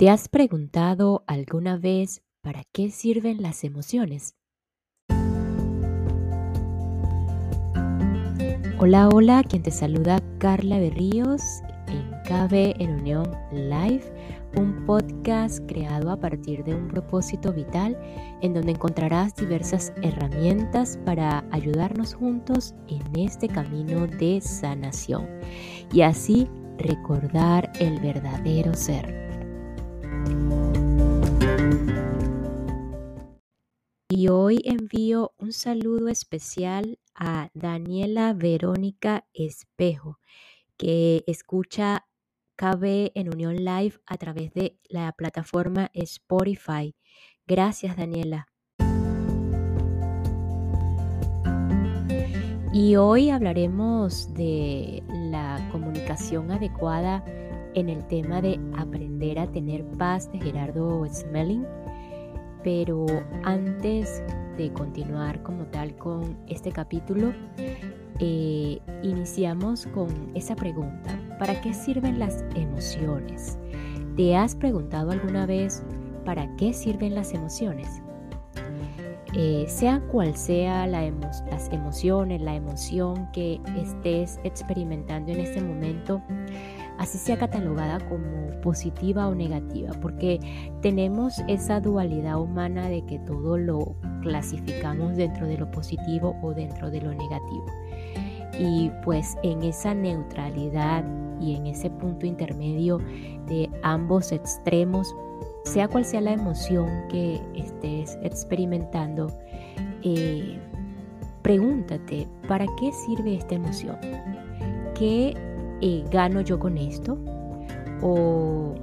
¿Te has preguntado alguna vez para qué sirven las emociones? Hola, hola, quien te saluda Carla Berríos en KB en Unión Live, un podcast creado a partir de un propósito vital en donde encontrarás diversas herramientas para ayudarnos juntos en este camino de sanación y así recordar el verdadero ser. Y hoy envío un saludo especial a Daniela Verónica Espejo, que escucha KB en Unión Live a través de la plataforma Spotify. Gracias, Daniela. Y hoy hablaremos de la comunicación adecuada en el tema de aprender a tener paz de Gerardo Smelling. Pero antes de continuar como tal con este capítulo, eh, iniciamos con esa pregunta. ¿Para qué sirven las emociones? ¿Te has preguntado alguna vez para qué sirven las emociones? Eh, sea cual sea las emociones, la emoción que estés experimentando en este momento, así sea catalogada como positiva o negativa, porque tenemos esa dualidad humana de que todo lo clasificamos dentro de lo positivo o dentro de lo negativo. Y pues en esa neutralidad y en ese punto intermedio de ambos extremos, sea cual sea la emoción que estés experimentando, eh, pregúntate, ¿para qué sirve esta emoción? ¿Qué eh, ¿gano yo con esto? ¿O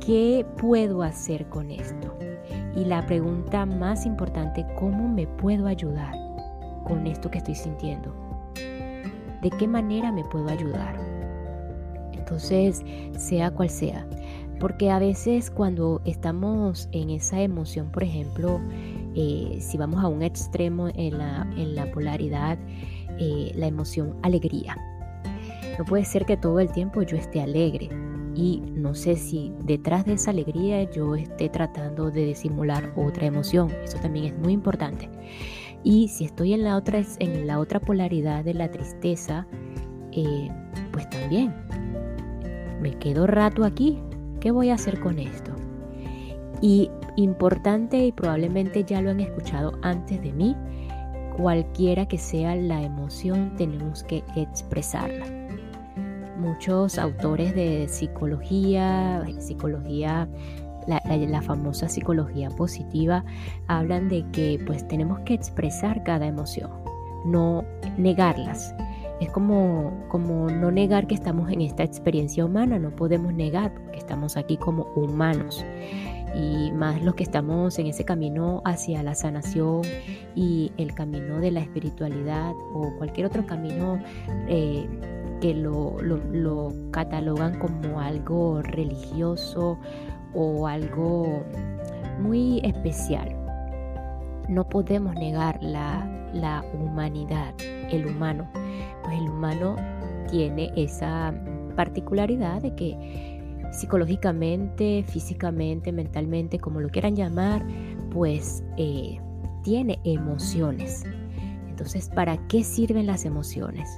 qué puedo hacer con esto? Y la pregunta más importante, ¿cómo me puedo ayudar con esto que estoy sintiendo? ¿De qué manera me puedo ayudar? Entonces, sea cual sea. Porque a veces cuando estamos en esa emoción, por ejemplo, eh, si vamos a un extremo en la, en la polaridad, eh, la emoción alegría. No puede ser que todo el tiempo yo esté alegre y no sé si detrás de esa alegría yo esté tratando de disimular otra emoción. Eso también es muy importante. Y si estoy en la otra, en la otra polaridad de la tristeza, eh, pues también me quedo rato aquí. ¿Qué voy a hacer con esto? Y importante y probablemente ya lo han escuchado antes de mí, cualquiera que sea la emoción tenemos que expresarla muchos autores de psicología, psicología, la, famosa psicología positiva, hablan de que pues tenemos que expresar cada emoción, no negarlas. Es como, como no negar que estamos en esta experiencia humana, no podemos negar que estamos aquí como humanos y más los que estamos en ese camino hacia la sanación y el camino de la espiritualidad o cualquier otro camino eh, que lo, catalogan como algo religioso o algo muy especial. No podemos negar la, la humanidad, el humano, pues el humano tiene esa particularidad de que psicológicamente, físicamente, mentalmente, como lo quieran llamar, pues eh, tiene emociones. Entonces, ¿para qué sirven las emociones?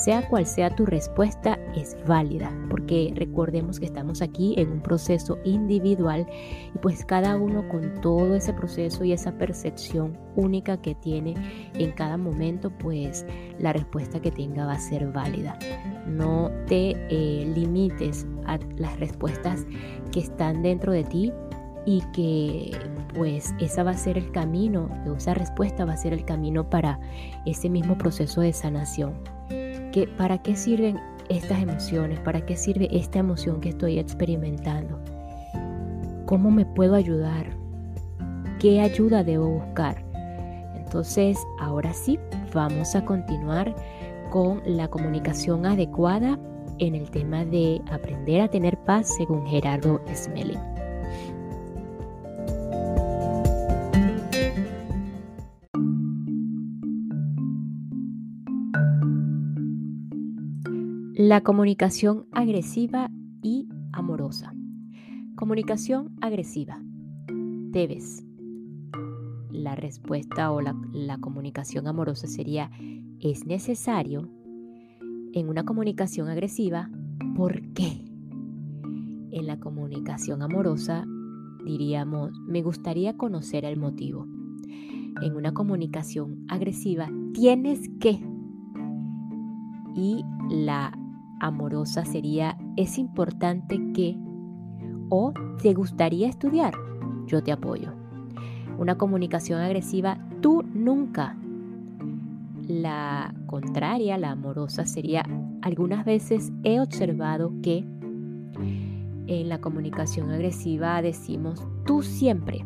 Sea cual sea tu respuesta, es válida, porque recordemos que estamos aquí en un proceso individual y pues cada uno con todo ese proceso y esa percepción única que tiene en cada momento, pues la respuesta que tenga va a ser válida. No te eh, limites a las respuestas que están dentro de ti y que pues esa va a ser el camino, esa respuesta va a ser el camino para ese mismo proceso de sanación para qué sirven estas emociones, para qué sirve esta emoción que estoy experimentando, cómo me puedo ayudar, qué ayuda debo buscar. Entonces, ahora sí, vamos a continuar con la comunicación adecuada en el tema de aprender a tener paz según Gerardo Smelling. La comunicación agresiva y amorosa. Comunicación agresiva. Debes. La respuesta o la, la comunicación amorosa sería, es necesario. En una comunicación agresiva, ¿por qué? En la comunicación amorosa diríamos, me gustaría conocer el motivo. En una comunicación agresiva, tienes que. Y la amorosa sería, es importante que. O te gustaría estudiar, yo te apoyo. Una comunicación agresiva, tú nunca. La contraria, la amorosa, sería, algunas veces he observado que en la comunicación agresiva decimos tú siempre.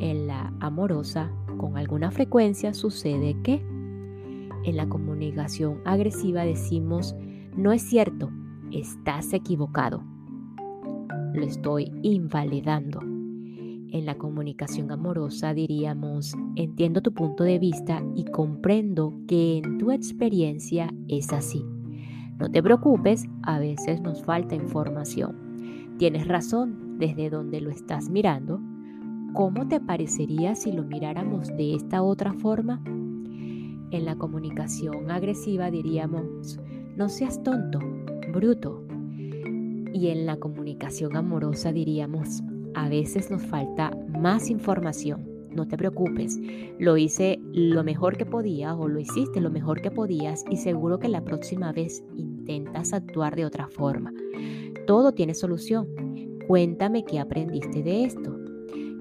En la amorosa, con alguna frecuencia, sucede que en la comunicación agresiva decimos no es cierto, estás equivocado. Lo estoy invalidando. En la comunicación amorosa diríamos, entiendo tu punto de vista y comprendo que en tu experiencia es así. No te preocupes, a veces nos falta información. Tienes razón desde donde lo estás mirando. ¿Cómo te parecería si lo miráramos de esta otra forma? En la comunicación agresiva diríamos, no seas tonto, bruto. Y en la comunicación amorosa diríamos, a veces nos falta más información. No te preocupes, lo hice lo mejor que podía o lo hiciste lo mejor que podías y seguro que la próxima vez intentas actuar de otra forma. Todo tiene solución. Cuéntame qué aprendiste de esto.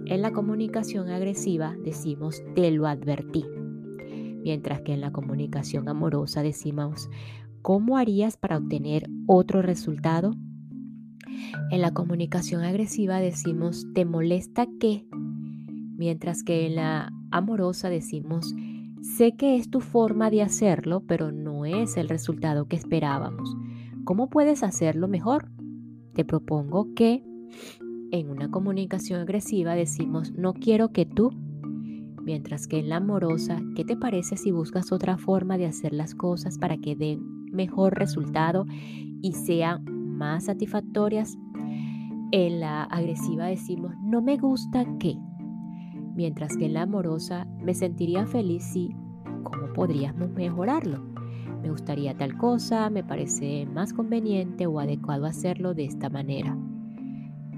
En la comunicación agresiva decimos te lo advertí, mientras que en la comunicación amorosa decimos ¿cómo harías para obtener otro resultado? En la comunicación agresiva decimos ¿te molesta qué? Mientras que en la amorosa decimos sé que es tu forma de hacerlo, pero no es el resultado que esperábamos. ¿Cómo puedes hacerlo mejor? Te propongo que en una comunicación agresiva decimos no quiero que tú, mientras que en la amorosa, ¿qué te parece si buscas otra forma de hacer las cosas para que den mejor resultado y sean más satisfactorias? En la agresiva decimos no me gusta que, mientras que en la amorosa me sentiría feliz si, ¿cómo podríamos mejorarlo? Me gustaría tal cosa, me parece más conveniente o adecuado hacerlo de esta manera.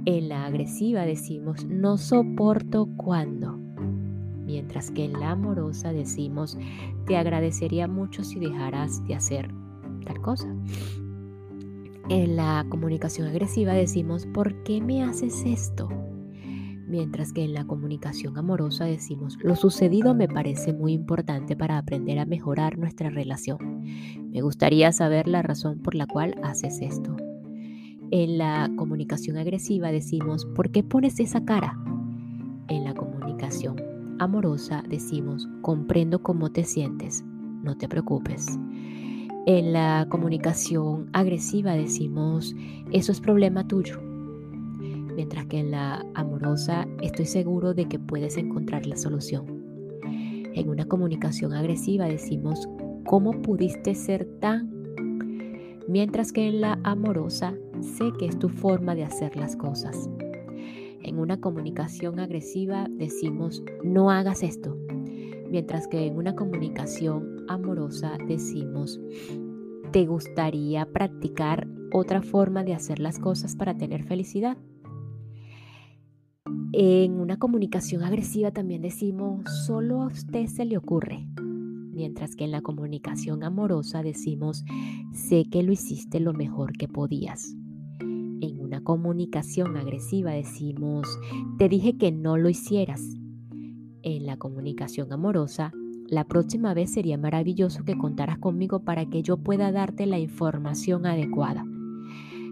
En la agresiva decimos no soporto cuando, mientras que en la amorosa decimos te agradecería mucho si dejaras de hacer tal cosa. En la comunicación agresiva decimos ¿por qué me haces esto? mientras que en la comunicación amorosa decimos, lo sucedido me parece muy importante para aprender a mejorar nuestra relación. Me gustaría saber la razón por la cual haces esto. En la comunicación agresiva decimos, ¿por qué pones esa cara? En la comunicación amorosa decimos, comprendo cómo te sientes, no te preocupes. En la comunicación agresiva decimos, eso es problema tuyo, mientras que en la amorosa estoy seguro de que puedes encontrar la solución. En una comunicación agresiva decimos, ¿cómo pudiste ser tan? Mientras que en la amorosa sé que es tu forma de hacer las cosas. En una comunicación agresiva decimos, no hagas esto. Mientras que en una comunicación amorosa decimos, ¿te gustaría practicar otra forma de hacer las cosas para tener felicidad? En una comunicación agresiva también decimos, solo a usted se le ocurre. Mientras que en la comunicación amorosa decimos, sé que lo hiciste lo mejor que podías. En una comunicación agresiva decimos, te dije que no lo hicieras. En la comunicación amorosa, la próxima vez sería maravilloso que contaras conmigo para que yo pueda darte la información adecuada.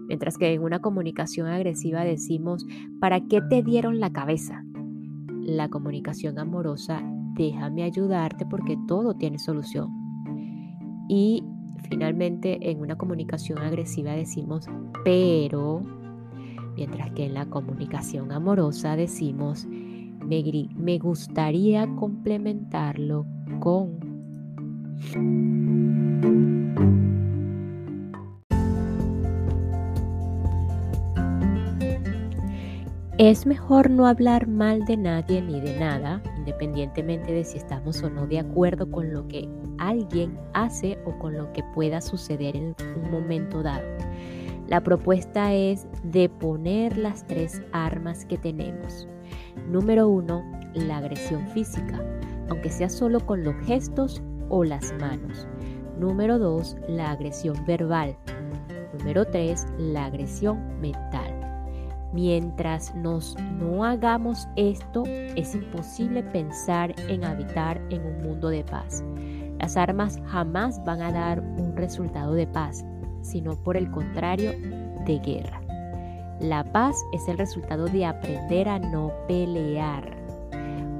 Mientras que en una comunicación agresiva decimos, ¿para qué te dieron la cabeza? La comunicación amorosa, déjame ayudarte porque todo tiene solución. Y finalmente en una comunicación agresiva decimos, pero, mientras que en la comunicación amorosa decimos, me, me gustaría complementarlo con... Es mejor no hablar mal de nadie ni de nada, independientemente de si estamos o no de acuerdo con lo que alguien hace o con lo que pueda suceder en un momento dado. La propuesta es de poner las tres armas que tenemos. Número uno, la agresión física, aunque sea solo con los gestos o las manos. Número dos, la agresión verbal. Número tres, la agresión mental. Mientras nos no hagamos esto, es imposible pensar en habitar en un mundo de paz. Las armas jamás van a dar un resultado de paz, sino por el contrario, de guerra. La paz es el resultado de aprender a no pelear.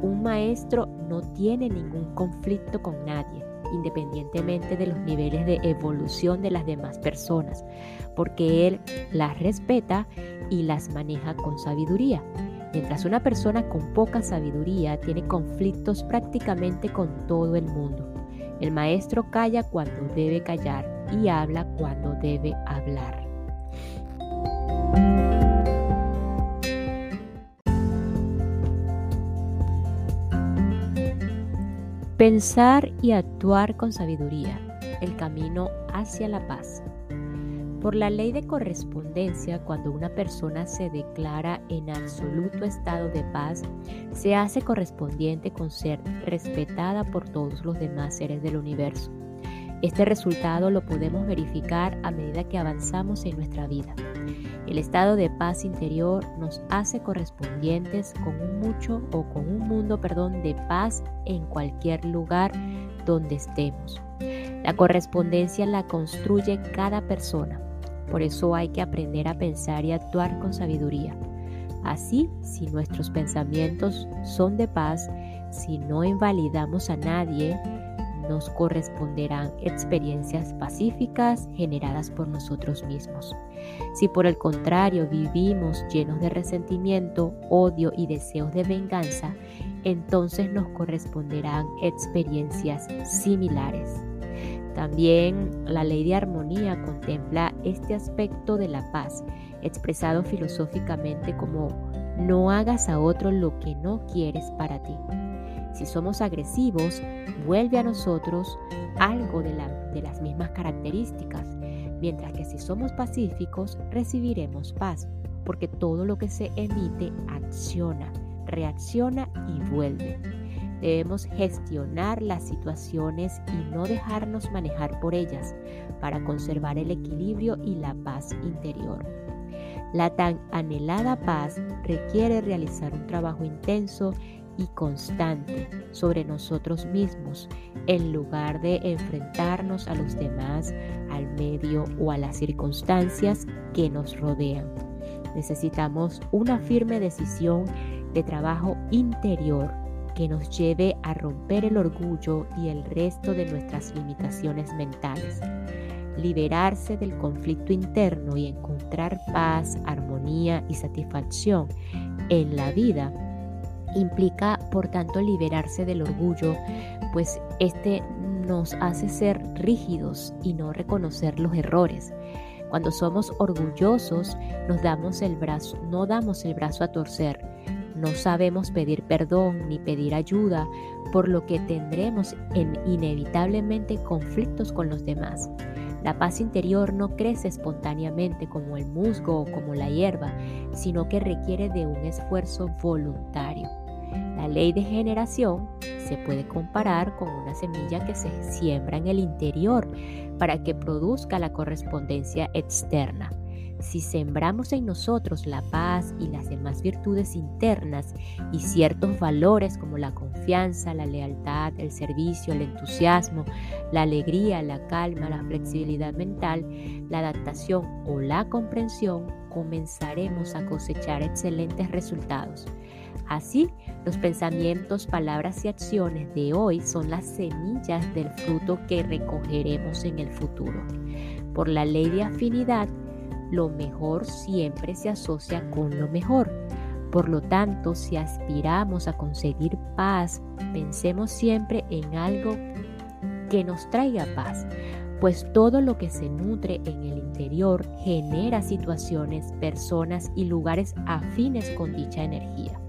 Un maestro no tiene ningún conflicto con nadie, independientemente de los niveles de evolución de las demás personas, porque él las respeta y las maneja con sabiduría. Mientras una persona con poca sabiduría tiene conflictos prácticamente con todo el mundo. El maestro calla cuando debe callar y habla cuando debe hablar. Pensar y actuar con sabiduría, el camino hacia la paz. Por la ley de correspondencia, cuando una persona se declara en absoluto estado de paz, se hace correspondiente con ser respetada por todos los demás seres del universo. Este resultado lo podemos verificar a medida que avanzamos en nuestra vida. El estado de paz interior nos hace correspondientes con un mucho o con un mundo, perdón, de paz en cualquier lugar donde estemos. La correspondencia la construye cada persona por eso hay que aprender a pensar y actuar con sabiduría. Así, si nuestros pensamientos son de paz, si no invalidamos a nadie, nos corresponderán experiencias pacíficas generadas por nosotros mismos. Si por el contrario vivimos llenos de resentimiento, odio y deseos de venganza, entonces nos corresponderán experiencias similares. También la ley de armonía contempla este aspecto de la paz, expresado filosóficamente como no hagas a otro lo que no quieres para ti. Si somos agresivos, vuelve a nosotros algo de, las mismas características, mientras que si somos pacíficos, recibiremos paz, porque todo lo que se emite acciona, reacciona y vuelve. Debemos gestionar las situaciones y no dejarnos manejar por ellas para conservar el equilibrio y la paz interior. La tan anhelada paz requiere realizar un trabajo intenso y constante sobre nosotros mismos en lugar de enfrentarnos a los demás, al medio o a las circunstancias que nos rodean. Necesitamos una firme decisión de trabajo interior que nos lleve a romper el orgullo y el resto de nuestras limitaciones mentales. Liberarse del conflicto interno y encontrar paz, armonía y satisfacción en la vida implica, por tanto, liberarse del orgullo, pues este nos hace ser rígidos y no reconocer los errores. Cuando somos orgullosos, nos damos el brazo, no damos el brazo a torcer, no sabemos pedir perdón ni pedir ayuda, por lo que tendremos inevitablemente conflictos con los demás. La paz interior no crece espontáneamente como el musgo o como la hierba, sino que requiere de un esfuerzo voluntario. La ley de generación se puede comparar con una semilla que se siembra en el interior para que produzca la correspondencia externa. Si sembramos en nosotros la paz y las demás virtudes internas y ciertos valores como la confianza, la lealtad, el servicio, el entusiasmo, la alegría, la calma, la flexibilidad mental, la adaptación o la comprensión, comenzaremos a cosechar excelentes resultados. Así, los pensamientos, palabras y acciones de hoy son las semillas del fruto que recogeremos en el futuro. Por la ley de afinidad, lo mejor siempre se asocia con lo mejor. Por lo tanto, si aspiramos a conseguir paz, pensemos siempre en algo que nos traiga paz, pues todo lo que se nutre en el interior genera situaciones, personas y lugares afines con dicha energía.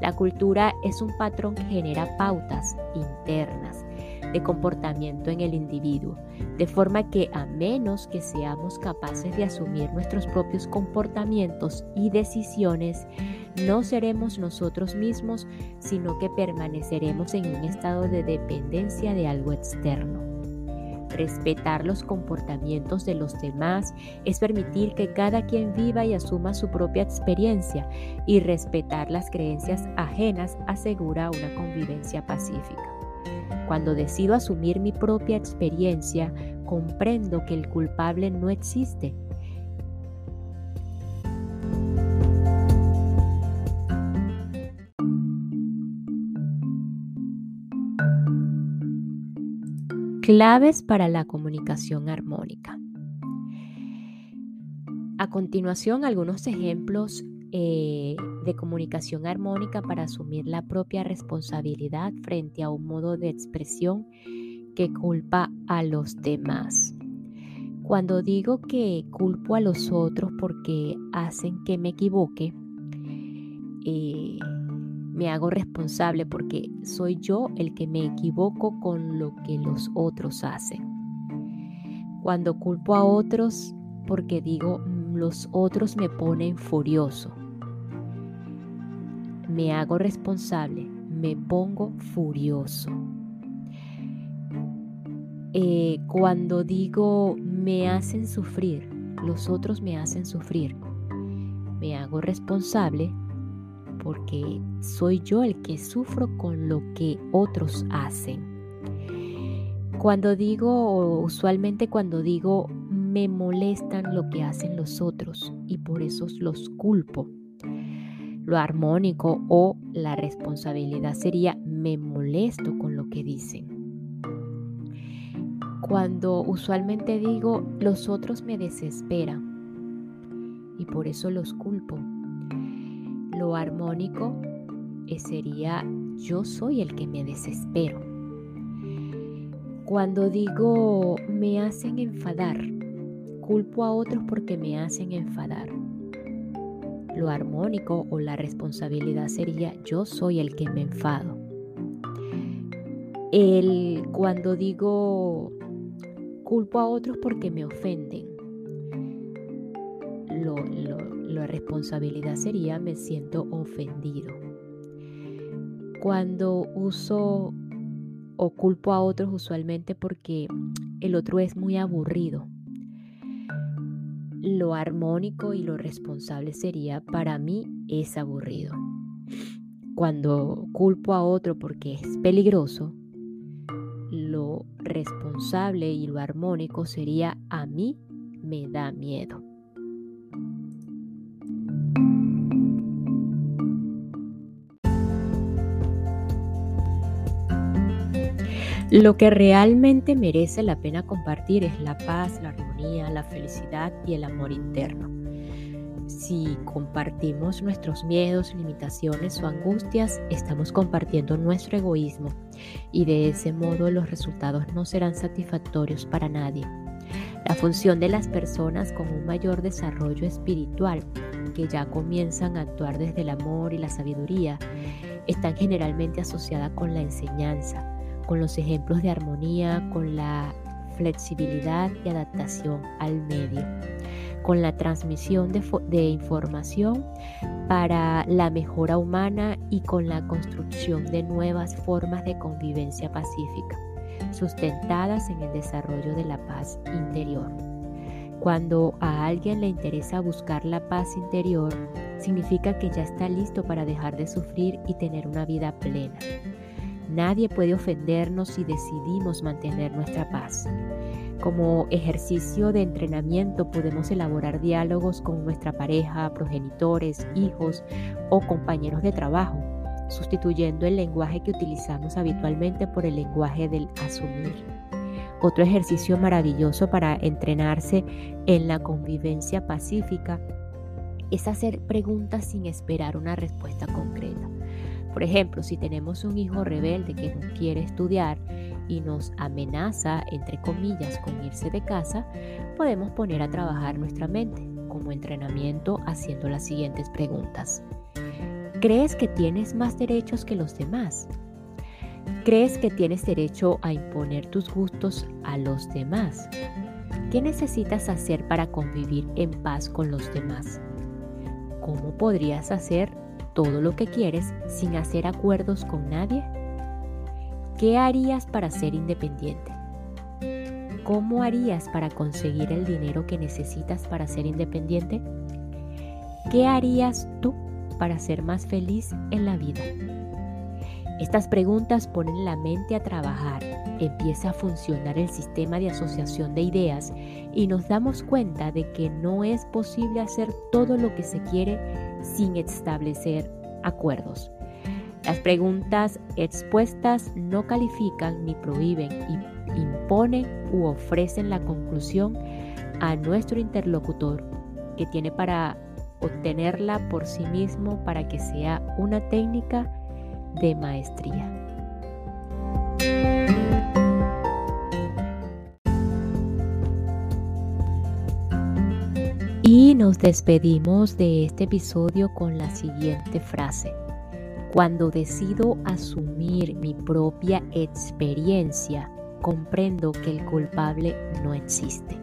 La cultura es un patrón que genera pautas internas de comportamiento en el individuo, de forma que a menos que seamos capaces de asumir nuestros propios comportamientos y decisiones, no seremos nosotros mismos, sino que permaneceremos en un estado de dependencia de algo externo. Respetar los comportamientos de los demás es permitir que cada quien viva y asuma su propia experiencia y respetar las creencias ajenas asegura una convivencia pacífica. Cuando decido asumir mi propia experiencia, comprendo que el culpable no existe. Claves para la comunicación armónica. A continuación, algunos ejemplos eh, de comunicación armónica para asumir la propia responsabilidad frente a un modo de expresión que culpa a los demás. Cuando digo que culpo a los otros porque hacen que me equivoque, eh, me hago responsable porque soy yo el que me equivoco con lo que los otros hacen. Cuando culpo a otros porque digo los otros me ponen furioso. Me hago responsable, me pongo furioso. Eh, cuando digo me hacen sufrir, los otros me hacen sufrir, me hago responsable porque soy yo el que sufro con lo que otros hacen. Cuando digo, usualmente cuando digo me molestan lo que hacen los otros y por eso los culpo. Lo armónico o la responsabilidad sería me molesto con lo que dicen. Cuando usualmente digo los otros me desesperan y por eso los culpo. Lo armónico sería yo soy el que me desespero. Cuando digo me hacen enfadar, culpo a otros porque me hacen enfadar. Lo armónico o la responsabilidad sería yo soy el que me enfado. El cuando digo culpo a otros porque me ofenden. Lo, la responsabilidad sería me siento ofendido. Cuando uso o culpo a otros usualmente porque el otro es muy aburrido lo armónico y lo responsable sería, para mí es aburrido. Cuando culpo a otro porque es peligroso, lo responsable y lo armónico sería, a mí me da miedo. Lo que realmente merece la pena compartir es la paz, la armonía, la felicidad y el amor interno. Si compartimos nuestros miedos, limitaciones o angustias, estamos compartiendo nuestro egoísmo y de ese modo los resultados no serán satisfactorios para nadie. La función de las personas con un mayor desarrollo espiritual, que ya comienzan a actuar desde el amor y la sabiduría, están generalmente asociadas con la enseñanza con los ejemplos de armonía, con la flexibilidad y adaptación al medio, con la transmisión de, información para la mejora humana y con la construcción de nuevas formas de convivencia pacífica, sustentadas en el desarrollo de la paz interior. Cuando a alguien le interesa buscar la paz interior, significa que ya está listo para dejar de sufrir y tener una vida plena. Nadie puede ofendernos si decidimos mantener nuestra paz. Como ejercicio de entrenamiento podemos elaborar diálogos con nuestra pareja, progenitores, hijos o compañeros de trabajo, sustituyendo el lenguaje que utilizamos habitualmente por el lenguaje del asumir. Otro ejercicio maravilloso para entrenarse en la convivencia pacífica es hacer preguntas sin esperar una respuesta concreta. Por ejemplo, si tenemos un hijo rebelde que no quiere estudiar y nos amenaza, entre comillas, con irse de casa, podemos poner a trabajar nuestra mente como entrenamiento haciendo las siguientes preguntas. ¿Crees que tienes más derechos que los demás? ¿Crees que tienes derecho a imponer tus gustos a los demás? ¿Qué necesitas hacer para convivir en paz con los demás? ¿Cómo podrías hacer todo lo que quieres sin hacer acuerdos con nadie? ¿Qué harías para ser independiente? ¿Cómo harías para conseguir el dinero que necesitas para ser independiente? ¿Qué harías tú para ser más feliz en la vida? Estas preguntas ponen la mente a trabajar, empieza a funcionar el sistema de asociación de ideas y nos damos cuenta de que no es posible hacer todo lo que se quiere sin establecer acuerdos. Las preguntas expuestas no califican ni prohíben, imponen u ofrecen la conclusión a nuestro interlocutor que tiene para obtenerla por sí mismo para que sea una técnica de maestría. Y nos despedimos de este episodio con la siguiente frase. Cuando decido asumir mi propia experiencia, comprendo que el culpable no existe.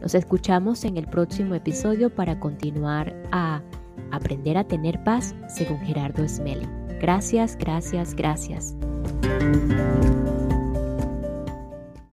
Nos escuchamos en el próximo episodio para continuar a aprender a tener paz según Gerardo Smelling. Gracias, gracias, gracias.